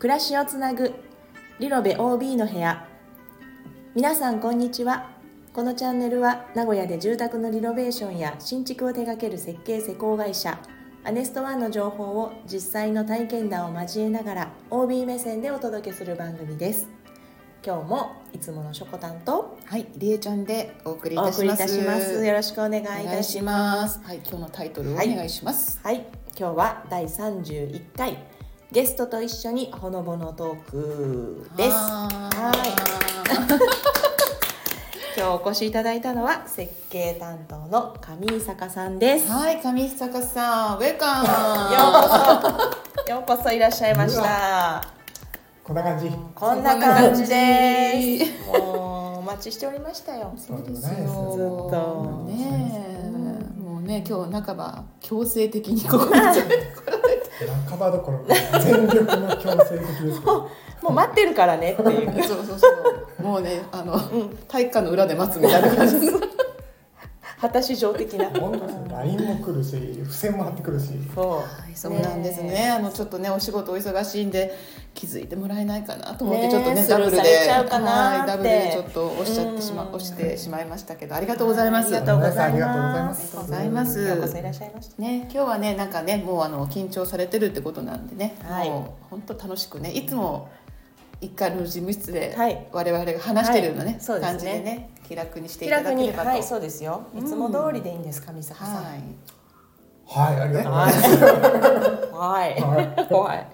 暮らしをつなぐ。リノベ OB の部屋。皆さんこんにちは。このチャンネルは名古屋で住宅のリノベーションや新築を手掛ける設計施工会社アネストワンの情報を実際の体験談を交えながら OB 目線でお届けする番組です。今日もいつものしょこたんとはい、りえちゃんでお送りいたします。よろしくお願いいたします。はい、今日のタイトルをおはい。願いします。はい。今日は第31回ゲストと一緒にほのぼのトークです。は今日お越しいただいたのは設計担当の上井坂さんです。よはい、上坂さん、ウェルカうこそ。ようこそいらっしゃいました。こんな感じ。こんな感じでこすもうお待ちしておりましたよ。そうですずっと。ねえ、もうね、今日半ば強制的にここに。半ばどころか全力の強制的です。もう待ってるからねっていうそうそうそう。もうね、あの、体育館の裏で待つみたいな感じです。果たし状的な本当ですよ。ラインも来るし、付箋も貼ってくるし。そう、はい、そうなんですね。あのちょっとねお仕事お忙しいんで気づいてもらえないかなと思って、ちょっとねダブルでされちゃうかなって。はいダブルでちょっとおっしゃってしまうん。押してしまいましたけどありがとうございます。ありがとうございありがとうございまます。すありがとうございます。ようこそいらっしゃいました。ね今日はねなんかねもうあの緊張されてるってことなんでね、はい。もう本当楽しくねいつも一回の事務室ではい。我々が話してるようなね、はい。そうですね。感じでね気楽にしていただければと。はいそうですよ。いつも通りでいいんです上坂さん。はい。はい、ありがとうござはいいます。はい。は怖い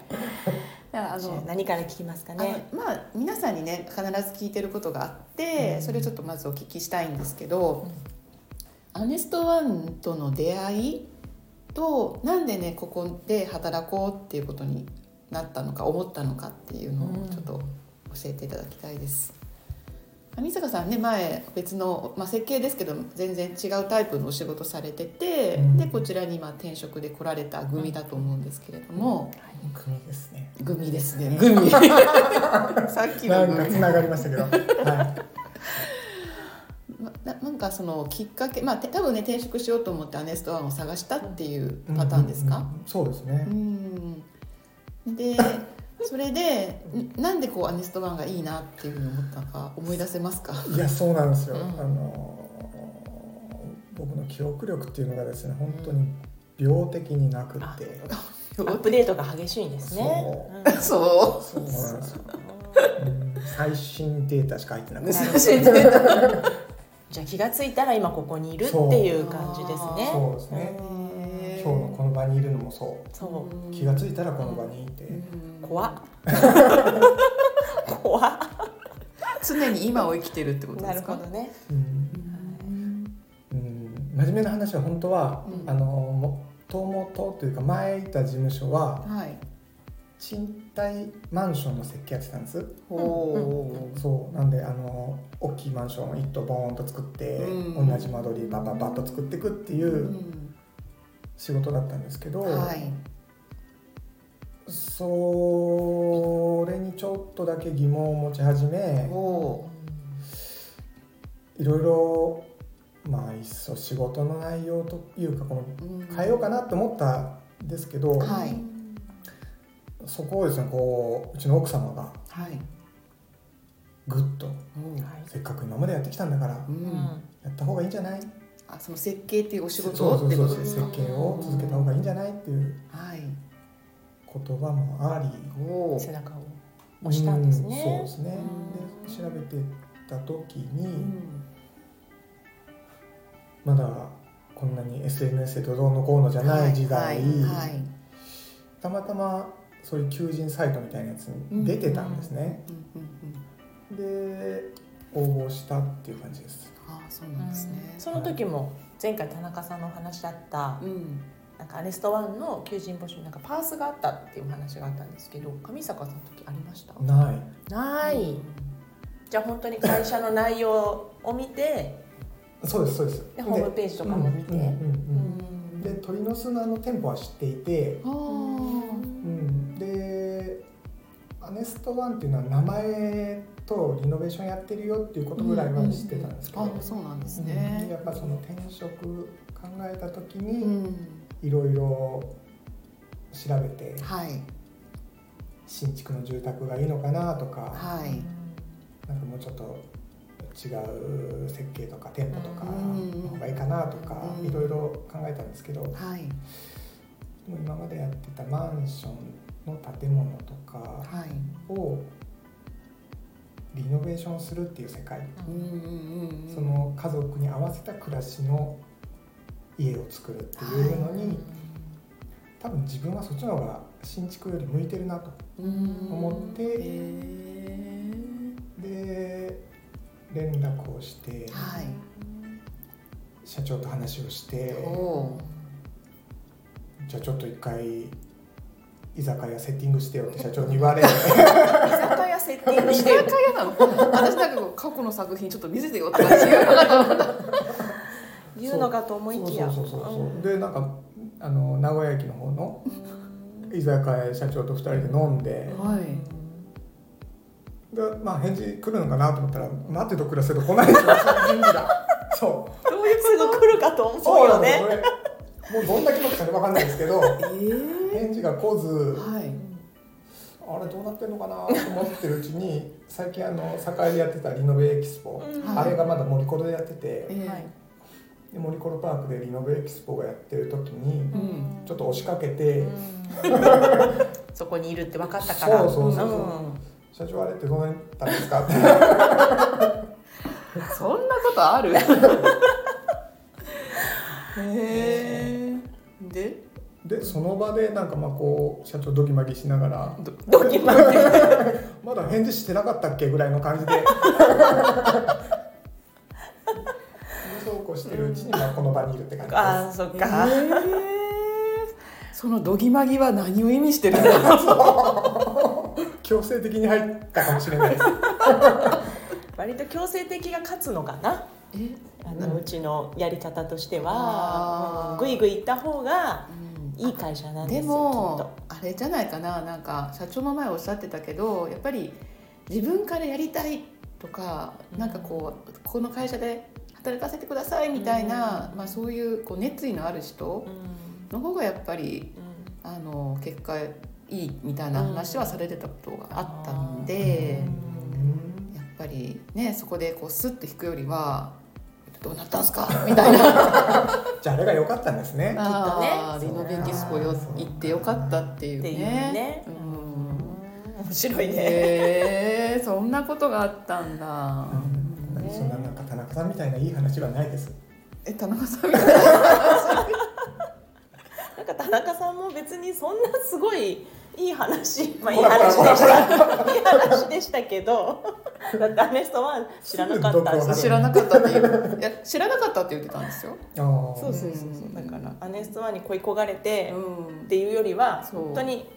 あの何から聞きますかね？まあ皆さんにね必ず聞いてることがあって、それをちょっとまずお聞きしたいんですけど、アネストワンとの出会いとなんでねここで働こうっていうことになったのか思ったのかっていうのをちょっと教えていただきたいです。上坂さんね前別の、まあ、設計ですけど全然違うタイプのお仕事されてて、うん。でこちらに今転職で来られた組だと思うんですけれども、組ですね。組ですね。組 さっきの組なんか繋がりましたけど。はまななんかそのきっかけまあて多分ね転職しようと思ってアネストワンを探したっていうい。パターンですか、うんうんうんそうですうね。ん。でそれでん。なんでこうアネストワンがいいなっていうふうに思ったのか思い出せますか？いや、そうなんですよ。うん。あのー僕の記憶力っていうのがですね、本当に病的になくって。アップデートが激しいんですね。そう。んそそうなんですよ。うん。最新データしか入ってなくて。じゃあ気がついたら今ここにいるっていう感じですね。そうですね。う今日のこの場にいるのもそう。そう。気がついたらこの場にいて、怖っ。怖っ。常に今を生きてるってことなるですか？ほどね。うん。うん、真面目な話は本当は、うん。あのもともとというか前いた事務所ははい。賃貸マンションの設計やってたんです。ほうそう。なんであの大きいマンションを一棟ボーンと作って、うん。同じ間取りバババッと作っていくっていううん仕事だったんですけど、はい。それにちょっとだけ疑問を持ち始めおいろいろまあいっそ仕事の内容というかこのうん。変えようかなと思ったんですけど、はい。そこをですねこううちの奥様がはい。ぐっとうん。せっかく今までやってきたんだからううんん。やった方がいいんじゃない？あその設計っていうお仕事そうそうってことですか？計を続けた方がいいんじゃないっていうはい。言葉もありお背中を押したんですね。うんそうですね。うん。で調べてた時に、うん。まだこんなに SNS でどうのこうのじゃない時代、はいはいたまたまそういう求人サイトみたいなやつに出てたんですね、うんうんうん。で応募したっていう感じですああそうなんですね。その時も前回田中さんのお話だったうん。なんかアネストワンの求人募集になんかパースがあったっていう話があったんですけど上坂さんの時ありました？ない。ない。じゃあ本当に会社の内容を見てそうですそうです。でホームページとかも見て。で鳥の巣のあの店舗は知っていて、うん、でアネストワンっていうのは名前とリノベーションやってるよっていうことぐらいは知ってたんですけど、あそうなんですうん。ねやっぱその転職考えた時うにん。いろいろ調べてはい。新築の住宅がいいのかなとか、はい。なんかもうちょっと違う設計とか店舗とかうんの方がいいかなとかうんいろいろ考えたんですけど、ではい。も今までやってたマンションの建物とかはい。をリノベーションするっていう世界、その家族に合わせた暮らしの家を作るっていうのに、多分自分はそっちの方が新築より向いてるなとうん思ってへで連絡をしてーはい。社長と話をしておじゃあちょっと一回居酒屋セッティングしてよって社長に言われ セッティング居酒して。よ屋なの私なんかこう過去の作品ちょっと見せてよって感じが言うのかと思いきや。そうそうそうそうでなんかあの名古屋駅の方の居酒屋社長と2人で飲んで。はい。で、まあ、返事来るのかなと思ったら待てと暮らせと来ないんですよ返事がそう。どういうすぐ来るかと思うそうなよね。もうどんだけのか分かんないですけど。えー。返事が来ず。はいあれどうなってんのかなと思ってるうちに 最近あの栄でやってたリノベエキスポ、うん。あれがまだ森コロでやっててえーはい。で森コロパークでリノベエキスポがやってる時にうん。ちょっと押しかけて、そこにいるって分かったから。そうそうそうそう。ん。社長あれってどうなったんですか？っ てそんなことある？へえ。で？でその場でなんかまあこう社長ドキマギしながらどドキマキ まだ返事してなかったっけぐらいの感じで。そうこうしてるうちにまあこの場にいるって感じです。ああそっえか、ー。そのどぎまぎは何を意味してるんだろう強制的に入ったかもしれないです。割と強制的が勝つのかな？え？あの、うちのやり方としては。ぐいぐい行った方がいい会社なんですでよもあれじゃないかななんか社長も前おっしゃってたけどやっぱり自分からやりたいとか、うん。なんかこうこの会社で働かせてくださいみたいな、うんまあ、そういうこう熱意のある人の方がやっぱりうん。あの結果いいみたいな話はされてたことがあったんで、うん。やっぱりねそこでこうスッと引くよりは「どうなったんすか? 」みたいな。じゃああれが良かったんですねきっとねリノベキスポよ行ってよかったっていうね。うねうん面白いね、へえそんなことがあったんだ。うんそんななんか田中さんみたいないい話はないですえ田中さんみたいな。なんか田中さんも別にそんなすごいいい話。まあいい話でした。いい話でしたけど。だってアネストは知らなかった。知らなかったっていう。いや知らなかったって言ってたんですよ？そうそうそうそう。だからアネストワンに恋焦がれてうん。っていうよりは本当に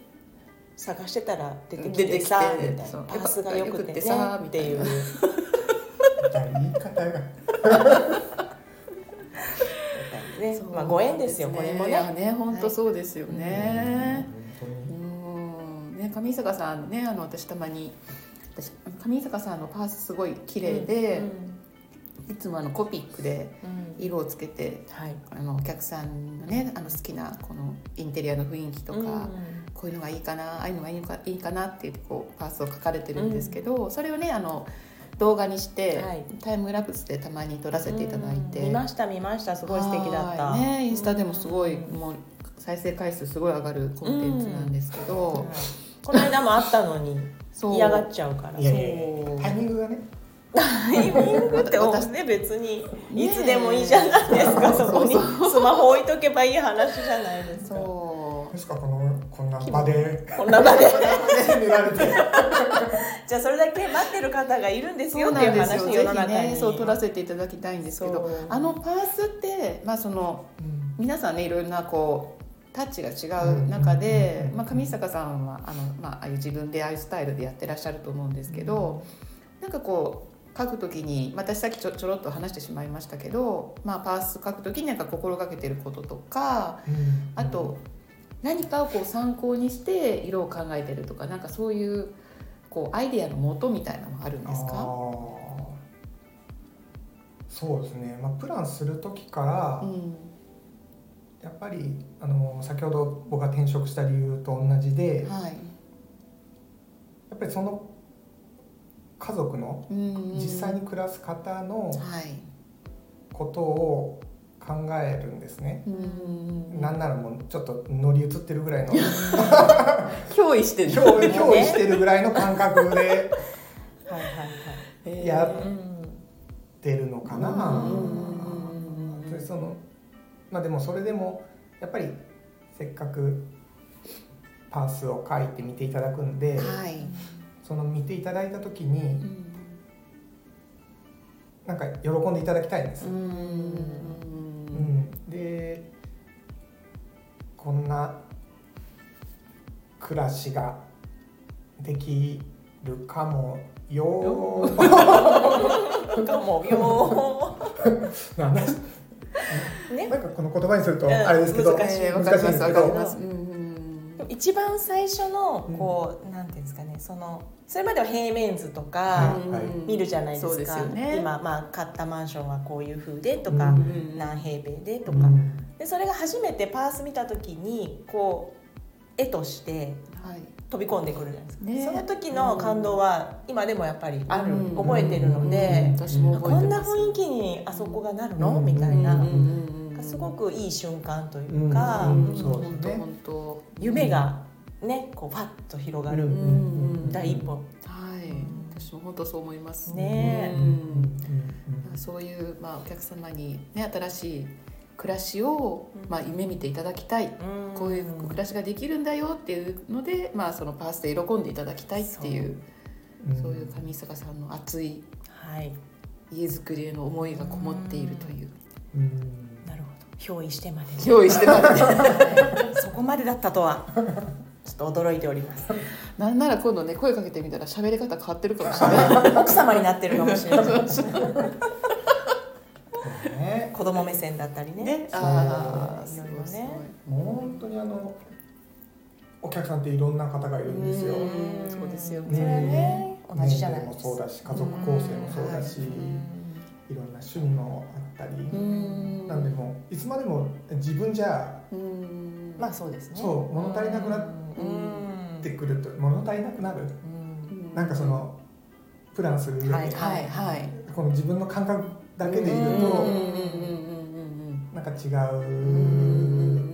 探してたら出てき出てきててさみたいな。パースが良くてよくてねさっていう。言い方が。ねそうまあご縁ですよこれもね。ね本当そうですよね。上坂さんねあの私たまに私上坂さんのパースすごい綺麗で、いつもあのコピックでうん。色をつけてはい。あのお客さんのねあの好きなこのインテリアの雰囲気とか、うんこういうのがいいかなああいうのがいいのかいいかなって言ってこうパースを書かれてるんですけど、それをねあの動画にして、はい。タイムラプスでたまに撮らせていただいて、うん見ました見ました。すごい素敵だった。はい。ねインスタでもすごい、うん。もう再生回数すごい上がるコンテンツなんですけど、はいこの間もあったのに嫌がっちゃうから。いやいやいや。そう。タイミングがね。タイミングって私ね別に。ねいつでもいいじゃないですかそこに。スマホ置いとけばいい話じゃないですか。そう。ですかこのこんな場で。こんな場で見られて。じゃあそれだけ待ってる方がいるんですよってないう話世のぜひ中にねそう撮らせていただきたいんですけどあのパースってまあその皆さんねいろいろなこうタッチが違う中で、うんまあ、上坂さんはあの、まあ、ああいう自分でああいうスタイルでやってらっしゃると思うんですけど、なんかこう書くときにまあ私さっきちょちょろっと話してしまいましたけど、まあ、パース書くときになんか心がけてることとかうん。あと何かをこう参考にして色を考えてるとかなんかそういうこうアイデアの元みたいなのはあるんですあかー。そうですね、まあ、プランする時から、うんやっぱりあの先ほど僕が転職した理由と同じで、はい。ぱりその家族のうん実際に暮らす方のはい。ことを考えるんですね。うんなんならもうちょっと乗り移ってるぐらいの 憑依してる。憑依憑依してるぐらいの感覚で はいはいはい。えーやっうんてるのかな。そのまあでもそれでもやっぱりせっかくパースを書いて見ていただくんで、はい。その見ていただいた時にうん。なんか喜んでいただきたいんです。うんうんでこんな暮らしができるかもよ。ー かもよ ね。なんかこの言葉にするとうん。あれですけど、難しい。えーわ難しいんかります。わです。けど一番最初のこう、なんていうんですかねそのそれまでは平面図とか見るじゃないですか、そうですよね。今、まあ、買ったマンションはこういう風でとか、うん。何平米でとか、うん。でそれが初めてパース見た時にこう絵としてはい。飛び込んでくるじゃないですか、ね。その時の感動は今でもやっぱりある、うん覚えてるので、私も覚えこんな雰囲気にあそこがなるの、うん。みたいな、うんうんすごくいい瞬間というか、うんそうですね本当本当夢がねこうパッと広がる、第一歩はい私も本当そう思いますねうんそういう、まあ、お客様に、ね、新しい暮らしを、まあ、夢見ていただきたい、こういう暮らしができるんだよっていうので、まあ、そのパースで喜んでいただきたいっていううんそういう上坂さんの熱いはい家づくりへの思いがこもっているといううんなるほど憑依してまでね。用意してますね。そこまでだったとは。ちょっと驚いております。なんなら今度ね声かけてみたら喋り方変わってるかもしれない。奥様になってるかもしれないね。子供目線だったりね。ね。ああいろいろね。もう本当にあのお客さんっていろんな方がいるんですよ。うん。そうですよね。同じじゃない年齢もそうだし家族構成もそうだし、いろんな趣味もあったり、うん。なんでもういつまでも自分じゃうん。まあそうですね。そう物足りなくなっうん。てくると物足りなくなる。うん。なんかそのプランする上で、はいはいはい。この自分の感覚だけでいると、うんうんうんうんうんなんか違う。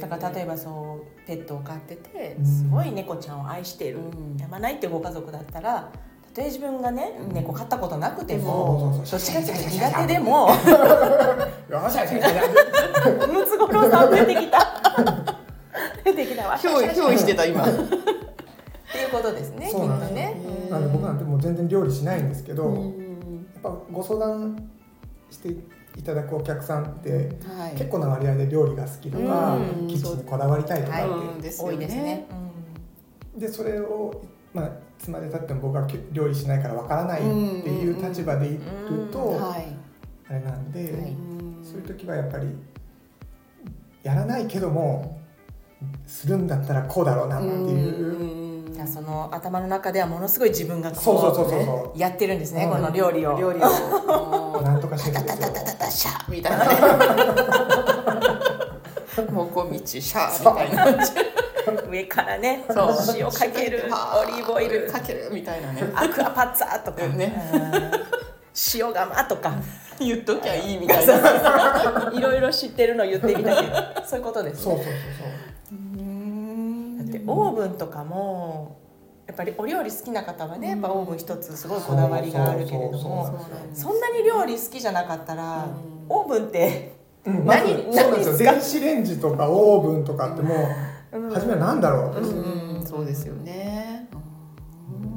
だから例えばそうペットを飼っててうん。すごい猫ちゃんを愛している、うん。やまないっていうご家族だったらたとえ自分がね、うん。猫飼ったことなくてもどっちかっていうと苦手でもムツゴロウさん出てきた。出てきたわ。憑依憑依してた今。っていうことですねそうなねうんなんで僕なんてもう全然料理しないんですけど、やっうんぱご相談していただくお客さんってはい。結構な割合で料理が好きとか、うん。キッチンにこだわりたいとかって、多いですね、でそれを、まあ、いつまでたっても僕は料理しないからわからないっていう立場でいると、はい。あれなんで、はい。そういう時はやっぱりやらないけどもするんだったらこうだろうなっていう、うんじゃあその頭の中ではものすごい自分がそうそうそうこそう。やってるんですね、うん。この料理を。料理を。なんとかしてる。んですよタタタタシャーみたいなねもこみちシャーみたいな上からねそう。塩かけるオリーブオイル。かけるみたいなね。アクアパッツァとか、ねうん。塩釜とか。言っときゃいいみたいな。いろいろ知ってるの言ってみたけど。そういうことですね。そうそうそうだってオーブンとかもやっぱりお料理好きな方はねやっぱオーブン一つすごいこだわりがあるけれどそうもそうそう。そんなに料理好きじゃなかったらオーブンってそう、うん、何そうなんですよ。何ですか？電子レンジとかオーブンとかってもうんう初めは何だろう、うんそうですよね。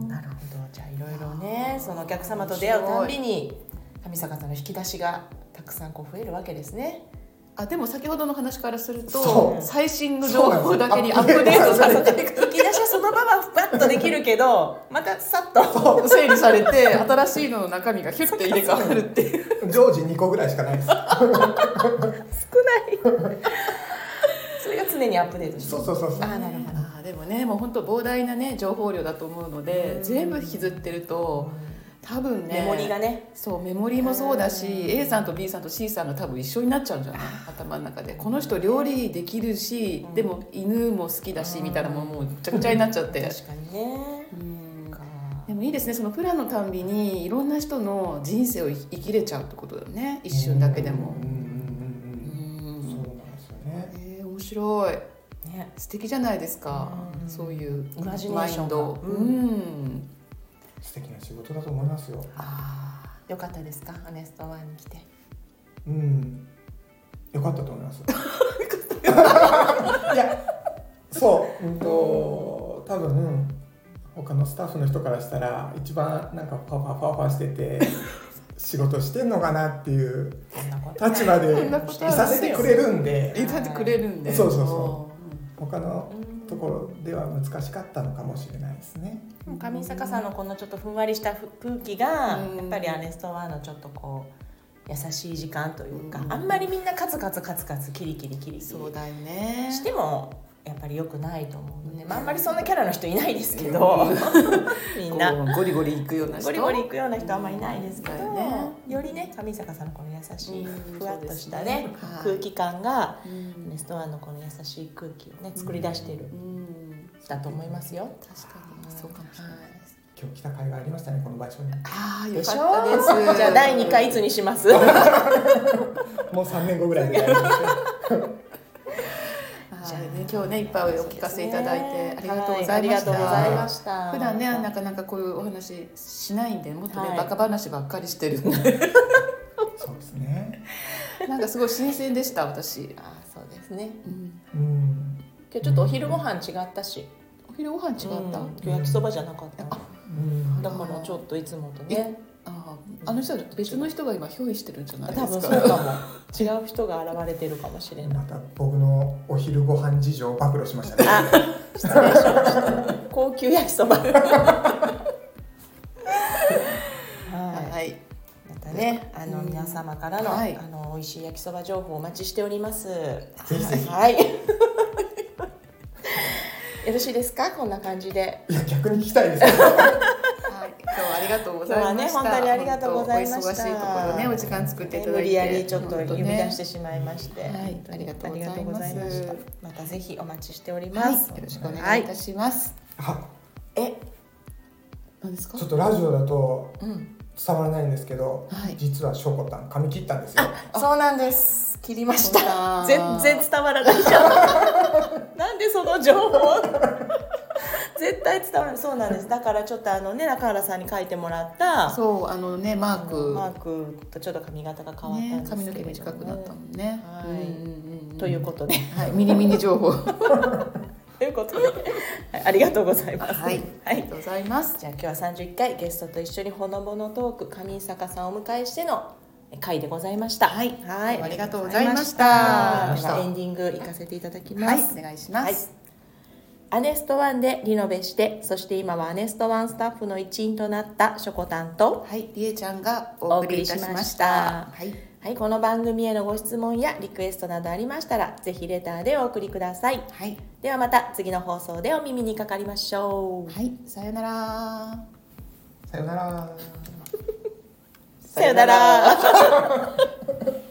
なるほど。じゃあいろいろねそのお客様と出会うたんびに上坂さんの引き出しがたくさんこう増えるわけですね。あでも先ほどの話からするそとう。最新の情報だけにアップデートされてい。く 引き出しはそのままふわっとできるけどまたさっと。整理されて新しいのの中身がヒュッて入れ替わるっていう。常時2個ぐらいしかないです。少ない常にアップデートしてそうそうそうそう。あなるほど。あーでもねもう本当膨大なね情報量だと思うので全部引きずってると多分ねメモリがね。そうメモリもそうだしうん。A さんと B さんと C さんが多分一緒になっちゃうんじゃない？頭の中で。この人料理できるし、うん。でも犬も好きだしうんみたいなもんもうぐちゃぐちゃになっちゃって、確かにね。うん。か。でもいいですねそのプランのたんびにいろんな人の人生を生きれちゃうってことだよね。一瞬だけでも。うん白い。ね。素敵じゃないですか、うん。そういうイマジネーションが。マインド。ううん。ん、素敵な仕事だと思いますよ。ああよかったですか？アネストワンに来て。うん。よかったと思います。いやそう。うんと多分他のスタッフの人からしたら一番なんかファファファファしてて仕事してんのかなっていう立場でいさせてくれるんで。言ってくれるんで。そうそうそ他のうん。ところでは難しかったのかもしれないですね。上坂さんのこのちょっとふんわりした空気がうん。やっぱりアネストワンのちょっとこう優しい時間というかうん。あんまりみんなカツカツカツカツキリキリキリキリ。そうだよね。してもやっぱり良くないと思うので、まあ、あんまりそんなキャラの人いないですけど みんな。ゴリゴリいくような人？ゴリゴリいくような人あんまりいないですけど、うんね。よりね上坂さんのこの優しいうん。ふわっとしたねね。はい。空気感がうん。アネストワンのこの優しい空気をね作り出しているうん。だと思いますよ。確かに。そうかもしれないです。今日来た甲斐がありましたねこの場所に。ああよかったです。じゃあ第2回いつにします？もう3年後ぐらいでやりましょはいね今日ねいっぱいお聞かせいただいてありがとうございました、はありがとうございました。普段ねなかなかこういうお話しないんでもっとね、はい。バカ話ばっかりしてるんで。う。そうですね。なんかすごい新鮮でした私、あそうですね。うん。今日ちょっとお昼ご飯違ったし、お昼ご飯違った、うん。今日焼きそばじゃなかった。あうん。だからちょっといつもとねあああの人は別の人が今憑依してるんじゃないで多すか？分そうかも。違う人が現れてるかもしれない。また僕のお昼ご飯事情を暴露しましたね。あ失礼しました。高級焼きそば。はい。はい。またねあのうん皆様からの,、はい。あの美味しい焼きそば情報お待ちしております。ぜひぜひ。はい。よろしいですか？こんな感じで。いや逆に聞きたいです。はい、今日はありがとうございました。ね本当にありがとうございました。忙しいところね、お時間作っていただいて。無理やりちょっと呼び出してしまいまして、はい。ありがとうございました。またぜひお待ちしておりまはい、す、よろしくお願いいたします。あえ何ですかちょ。っとラジオだとうん、伝わらないんですけど、はい。実はショコタン髪切ったんですよ。そうなんです。切りました。だ全然伝わらないじゃん。なんでその情報 絶対伝わらないそうなんですだからちょっとあのね中原さんに書いてもらったそう、あのね、マーク。マークとちょっと髪型が変わったんねで、すけれども髪の毛短くなったもんね。はいうんうんということではい、ミニミニ情報。は ということで、はいありがとうございます。い、はいありがとうございます。じゃあ今日は31回ゲストと一緒にほのぼのトーク上坂さんをお迎えしての回でございました。はい、はいありがとうございましたではエンディング行かせていただきまはいす。、お願いします。アネストワンでリノベして、そして今はアネストワンスタッフの一員となったしょこたんと、はい、りえちゃんがお送りいたしました。はい、はい、この番組へのご質問やリクエストなどありましたら、ぜひレターでお送りください。はい、ではまた次の放送でお耳にかかりましょう。はい、さよなら。さよなら。さよなら。